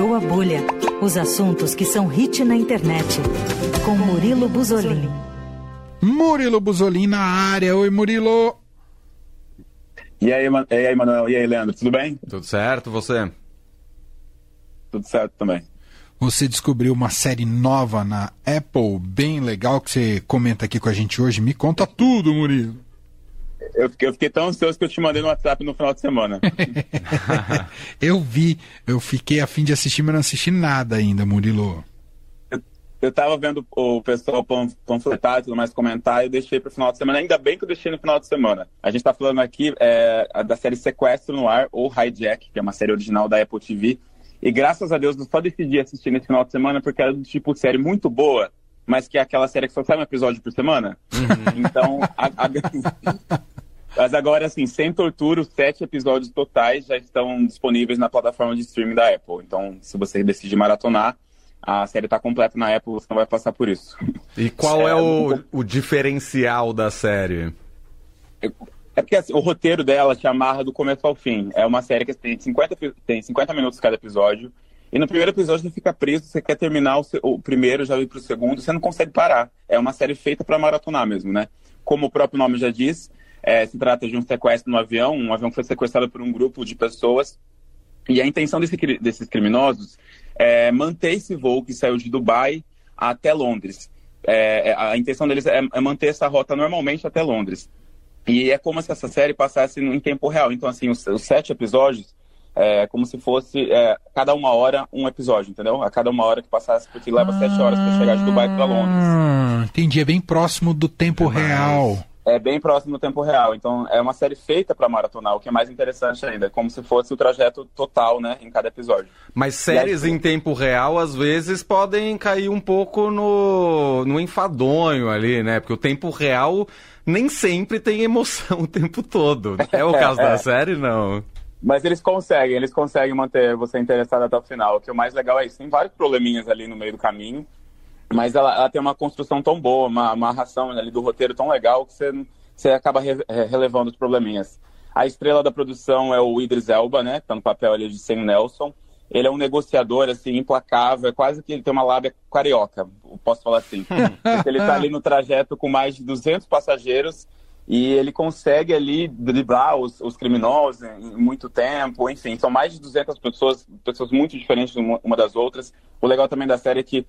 Estourou a Bolha. Os assuntos que são hit na internet. Com Murilo Buzolin. Murilo Buzolin na área. Oi, Murilo. E aí, Man... e aí, Manuel? E aí, Leandro? Tudo bem? Tudo certo, você? Tudo certo também. Você descobriu uma série nova na Apple, bem legal, que você comenta aqui com a gente hoje. Me conta tudo, Murilo. Eu fiquei, eu fiquei tão ansioso que eu te mandei no WhatsApp no final de semana. eu vi, eu fiquei a fim de assistir, mas não assisti nada ainda, Murilo. Eu, eu tava vendo o pessoal panfletar e tudo mais comentar e eu deixei pro final de semana. Ainda bem que eu deixei no final de semana. A gente tá falando aqui é, da série Sequestro no Ar, ou Hijack, que é uma série original da Apple TV. E graças a Deus eu só decidi assistir nesse final de semana porque era do tipo série muito boa, mas que é aquela série que só sai um episódio por semana. Uhum. Então, a, a... Mas agora, assim, sem tortura, os sete episódios totais já estão disponíveis na plataforma de streaming da Apple. Então, se você decidir maratonar, a série está completa na Apple, você não vai passar por isso. E qual é, é o, o, diferencial da série? É porque assim, o roteiro dela te amarra do começo ao fim. É uma série que tem 50, tem 50 minutos cada episódio. E no primeiro episódio você fica preso, você quer terminar o, o primeiro, já ir pro segundo, você não consegue parar. É uma série feita para maratonar mesmo, né? Como o próprio nome já diz, é, se trata de um sequestro no avião, um avião que foi sequestrado por um grupo de pessoas. E a intenção desse, desses criminosos é manter esse voo que saiu de Dubai até Londres. É, é a intenção deles é, é, manter essa rota normalmente até Londres. E é como se essa série passasse em tempo real. Então, assim, os, os sete episódios é como se fosse é, cada uma hora um episódio, entendeu? A cada uma hora que passasse, porque leva ah, sete horas para chegar de Dubai para Londres. Entendi, é bem próximo do tempo é real. É bem próximo do tempo real. Então, é uma série feita para maratonar, o que é mais interessante ainda. É como se fosse o trajeto total, né, em cada episódio. Mas séries aí, em tempo real, às vezes, podem cair um pouco no, no enfadonho ali, né? Porque o tempo real nem sempre tem emoção o tempo todo. É o caso da série, não? Mas eles conseguem, eles conseguem manter você interessado até o final. O que é o mais legal é isso. Tem vários probleminhas ali no meio do caminho, mas ela, ela tem uma construção tão boa, uma amarração ali do roteiro tão legal que você, você acaba re, relevando os probleminhas. A estrela da produção é o Idris Elba, né? Tá no papel ali de Sam Nelson. Ele é um negociador, assim, implacável, é quase que ele tem uma lábia carioca, posso falar assim. ele tá ali no trajeto com mais de 200 passageiros e ele consegue ali driblar os, os criminosos em muito tempo, enfim, são mais de 200 pessoas, pessoas muito diferentes uma, das outras. O legal também da série é que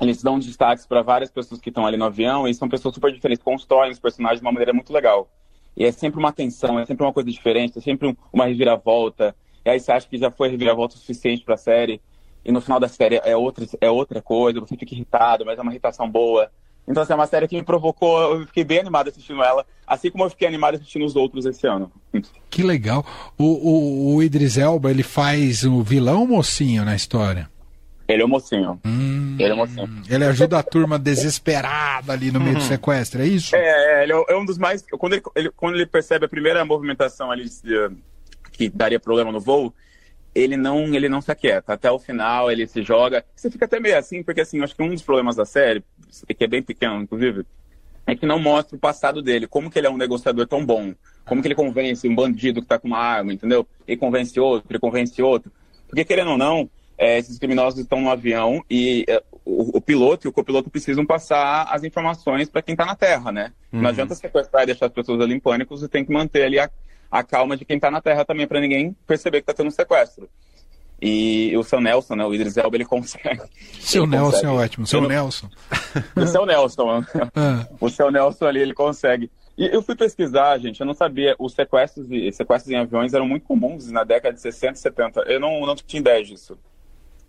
eles dão destaques para várias pessoas que estão ali no avião e são pessoas super diferentes, constroem os personagens de uma maneira muito legal. E é sempre uma tensão, é sempre uma coisa diferente, é sempre uma reviravolta. E aí você acha que já foi reviravolta o suficiente para a série e no final da série é outra, é outra coisa, você fica irritado, mas é uma irritação boa. Então, assim, é uma série que me provocou, eu fiquei bem animado assistindo ela, assim como eu fiquei animado assistindo os outros esse ano. Que legal. O, o, o Idris Elba, ele faz o vilão mocinho na história? Ele é o mocinho. Hum, ele é o mocinho. Ele ajuda a turma desesperada ali no meio do uhum. sequestro, é isso? É, é ele é um dos mais... Quando ele, ele, quando ele percebe a primeira movimentação ali que daria problema no voo, ele não, ele não se aquieta. Até o final ele se joga. Você fica até meio assim, porque assim, acho que um dos problemas da série, que é bem pequeno, inclusive, é que não mostra o passado dele, como que ele é um negociador tão bom, como que ele convence um bandido que tá com uma arma, entendeu? Ele convence outro, ele convence outro. Porque querendo ou não, é, esses criminosos estão no avião e é, o, o, piloto e o copiloto precisam passar as informações para quem está na Terra, né? Uhum. Não adianta sequestrar e deixar as pessoas ali em pânico, você tem que manter ali a, a calma de quem está na Terra também, para ninguém perceber que está tendo um sequestro. E o seu Nelson, né, o Idris Elba, ele consegue. Seu ele Nelson consegue. é ótimo, seu Nelson. O seu Nelson, ah. o seu Nelson ali, ele consegue. E eu fui pesquisar, gente, eu não sabia, os sequestros, sequestros em aviões eram muito comuns na década de 60 e 70. Eu não, não tinha ideia disso.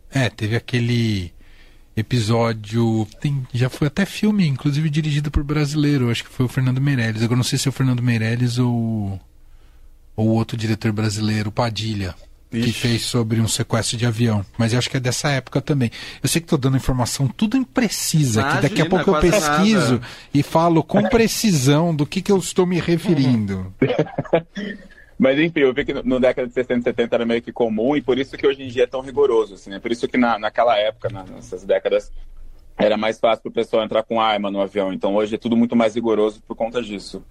É, teve aquele episódio. Tem, já foi até filme, inclusive dirigido por brasileiro, acho que foi o Fernando Meirelles. Agora não sei se é o Fernando Meirelles ou ou outro diretor brasileiro, Padilha, Ixi. que fez sobre um sequestro de avião. Mas eu acho que é dessa época também. Eu sei que estou dando informação tudo imprecisa, Imagina, que daqui a pouco eu pesquiso nada. e falo com precisão do que, que eu estou me referindo. Mas enfim, eu vi que no, no década de 60 e 70 era meio que comum e por isso que hoje em dia é tão rigoroso, assim, né? Por isso que na, naquela época, na, nessas décadas, era mais fácil para o pessoal entrar com arma no avião. Então hoje é tudo muito mais rigoroso por conta disso.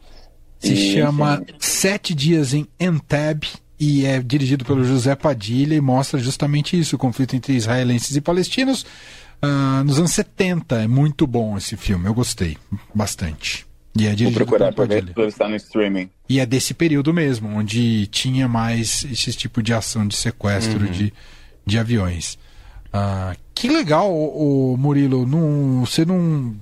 Se e, chama. Sete Dias em Entebbe e é dirigido pelo José Padilha e mostra justamente isso, o conflito entre israelenses e palestinos uh, nos anos 70. É muito bom esse filme, eu gostei bastante. E é Vou procurar para ver está no streaming. E é desse período mesmo, onde tinha mais esse tipo de ação de sequestro uhum. de, de aviões. Ah, que legal, o, Murilo. Não, você não,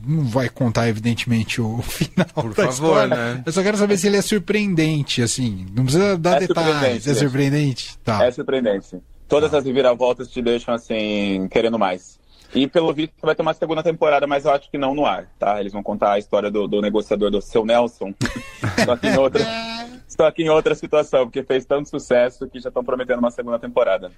não vai contar, evidentemente, o final Por da favor, história. Né? Eu só quero saber se ele é surpreendente, assim. Não precisa dar é detalhes. É surpreendente? Tá. É surpreendente. Todas tá. as reviravoltas te deixam, assim, querendo mais. E pelo visto vai ter uma segunda temporada, mas eu acho que não no ar, tá? Eles vão contar a história do, do negociador do seu Nelson. Só que em outra. Estou aqui em outra situação, porque fez tanto sucesso que já estão prometendo uma segunda temporada.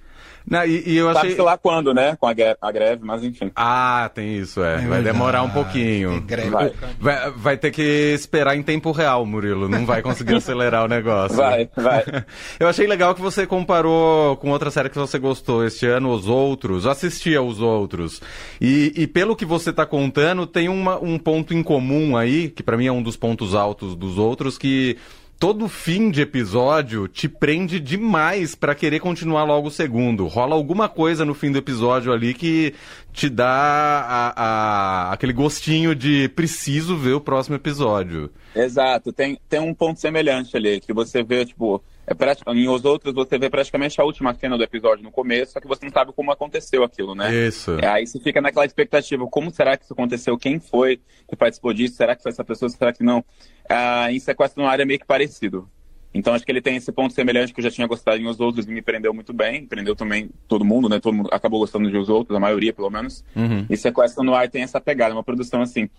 Não, e, e eu achei... Sabe lá quando, né? Com a, a, greve, mas enfim. Ah, tem isso, é. é vai demorar um pouquinho. Vai. Vai, vai. ter que esperar em tempo real, Murilo. Não vai conseguir acelerar o negócio. Vai, vai. Eu achei legal que você comparou com outra série que você gostou este ano, Os Outros. Assistia Os Outros. E, e pelo que você está contando, tem uma, um ponto em comum aí, que para mim é um dos pontos altos dos outros, que todo fim de episódio te prende demais para querer continuar logo o segundo. Rola alguma coisa no fim do episódio ali que te dá a, a, aquele gostinho de preciso ver o próximo episódio. Exato, tem, tem um ponto semelhante ali, que você vê, tipo, é praticamente, em os outros você vê praticamente a última cena do episódio no começo, só que você não sabe como aconteceu aquilo, né? Isso. É, aí você fica naquela expectativa, como será que isso aconteceu? Quem foi que participou disso? Será que foi essa pessoa? Será que não? ah, em Sequestro no Ar é meio que parecido. Então acho que ele tem esse ponto semelhante que eu já tinha gostado em Os Outros e me prendeu muito bem. Prendeu também todo mundo, né? Todo mundo acabou gostando de Os Outros, a maioria pelo menos. Uhum. E Sequestro no Ar tem essa pegada, uma produção assim.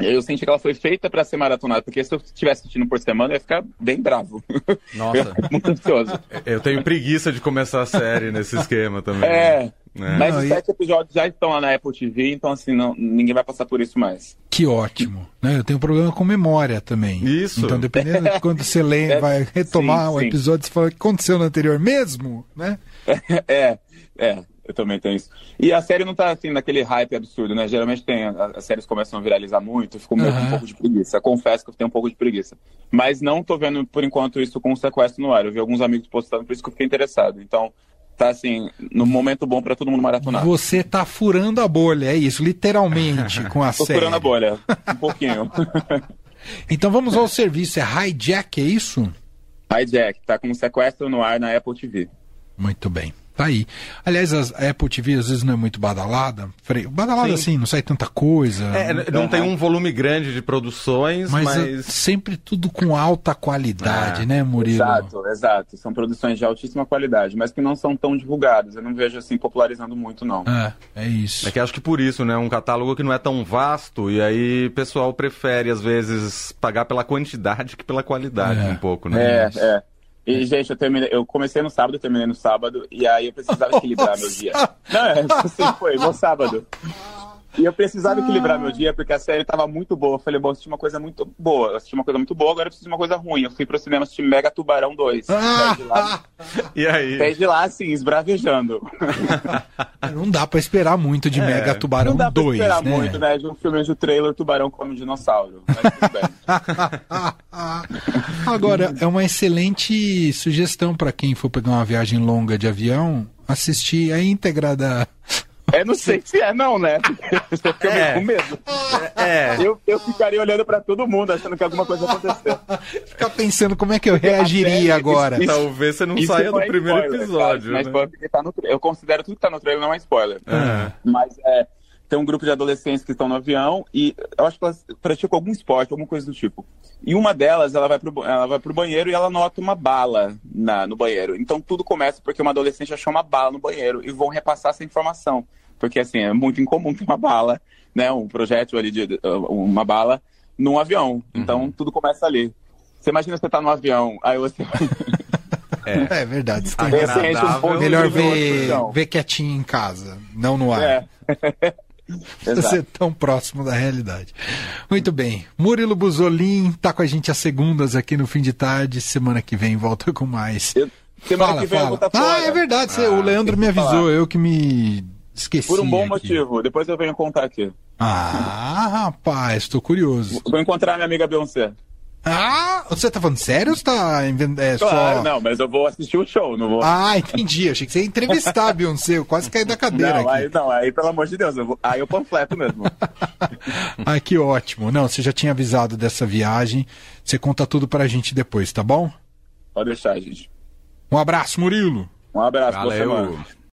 Eu senti que ela foi feita para ser maratonada, porque se eu estivesse assistindo por semana, eu ia ficar bem bravo. Nossa. muito ansioso. Eu tenho preguiça de começar a série nesse esquema também. É, é. Mas os sete episódios já estão lá na Apple TV, então assim, não, ninguém vai passar por isso mais. Que ótimo. Né? Eu tenho um problema com memória também. Isso. Então, dependendo de quando você lê, é, vai retomar sim, o episódio, você fala o que aconteceu no anterior mesmo, né? É, é. Eu também tenho isso. E a série não tá assim naquele hype absurdo, né? Geralmente tem, as séries começam a viralizar muito, eu fico uhum. um pouco de preguiça. confesso que eu tenho um pouco de preguiça. Mas não tô vendo por enquanto isso com o sequestro no ar. Eu vi alguns amigos postando, por isso que eu fiquei interessado. Então, tá assim, no momento bom para todo mundo maratonar. Você tá furando a bolha, é isso, literalmente, com a Tô série. furando a bolha, um pouquinho. então vamos ao serviço, é Hijack, é isso? Hijack, tá com sequestro no ar na Apple TV. Muito bem. Tá aí. Aliás, a Apple TV às vezes não é muito badalada. Badalada Sim. assim, não sai tanta coisa. É, não uhum. tem um volume grande de produções, mas. mas... É sempre tudo com alta qualidade, é. né, Murilo? Exato, exato. São produções de altíssima qualidade, mas que não são tão divulgadas. Eu não vejo assim popularizando muito, não. É, é isso. É que acho que por isso, né? Um catálogo que não é tão vasto, e aí o pessoal prefere, às vezes, pagar pela quantidade que pela qualidade, é. um pouco, né? É, é. E, gente, eu, terminei, eu comecei no sábado, terminei no sábado, e aí eu precisava equilibrar meu dia. Não, é, assim foi, no sábado. E eu precisava equilibrar meu dia, porque a série tava muito boa. Eu falei, bom, assisti uma coisa muito boa. Eu assisti uma coisa muito boa, agora eu preciso de uma coisa ruim. Eu fui pro cinema assistir Mega Tubarão 2. lá, e aí? Saí de lá, assim, esbravejando. Não dá pra esperar muito de é, Mega Tubarão 2, Não dá pra 2, esperar né? muito, né? De um filme de trailer, Tubarão come um dinossauro. Mas tudo bem. agora, é uma excelente sugestão para quem for pegar uma viagem longa de avião, assistir a íntegra da é, não sei se é não, né? Você fica é. com medo. É. Eu, eu ficaria olhando pra todo mundo, achando que alguma coisa aconteceu. Ficar pensando como é que eu reagiria agora. Isso, Talvez você não saia do é primeiro spoiler, episódio. Cara, né? tá no, eu considero tudo que tá no trailer não é spoiler. É. Mas é tem um grupo de adolescentes que estão no avião e eu acho que elas praticam algum esporte, alguma coisa do tipo. E uma delas, ela vai pro, ela vai pro banheiro e ela nota uma bala na, no banheiro. Então tudo começa porque uma adolescente achou uma bala no banheiro e vão repassar essa informação. Porque, assim, é muito incomum ter uma bala, né, um projétil ali, de, uma bala num avião. Então uhum. tudo começa ali. Você imagina você tá no avião, aí você... É, é verdade. Um Melhor ver, ver quietinho em casa, não no ar. É. Você tão próximo da realidade. Muito bem. Murilo Buzolin está com a gente às segundas aqui no fim de tarde. Semana que vem volta com mais. Eu, semana fala, que vem fala. eu vou estar Ah, é verdade. Ah, o Leandro me avisou. Falar. Eu que me esqueci. Por um bom aqui. motivo. Depois eu venho contar aqui. Ah, rapaz, estou curioso. Vou encontrar minha amiga Beyoncé. Ah, você tá falando sério ou você tá inventando? É, Claro, só... não, mas eu vou assistir o show, não vou. Ah, entendi. Achei que você ia entrevistar a Beyoncé. Eu quase caí da cadeira não, aqui. aí, não, aí pelo amor de Deus, eu vou... aí eu panfleto mesmo. Ah, que ótimo. Não, você já tinha avisado dessa viagem. Você conta tudo pra gente depois, tá bom? Pode deixar, gente. Um abraço, Murilo. Um abraço, boa semana. Valeu.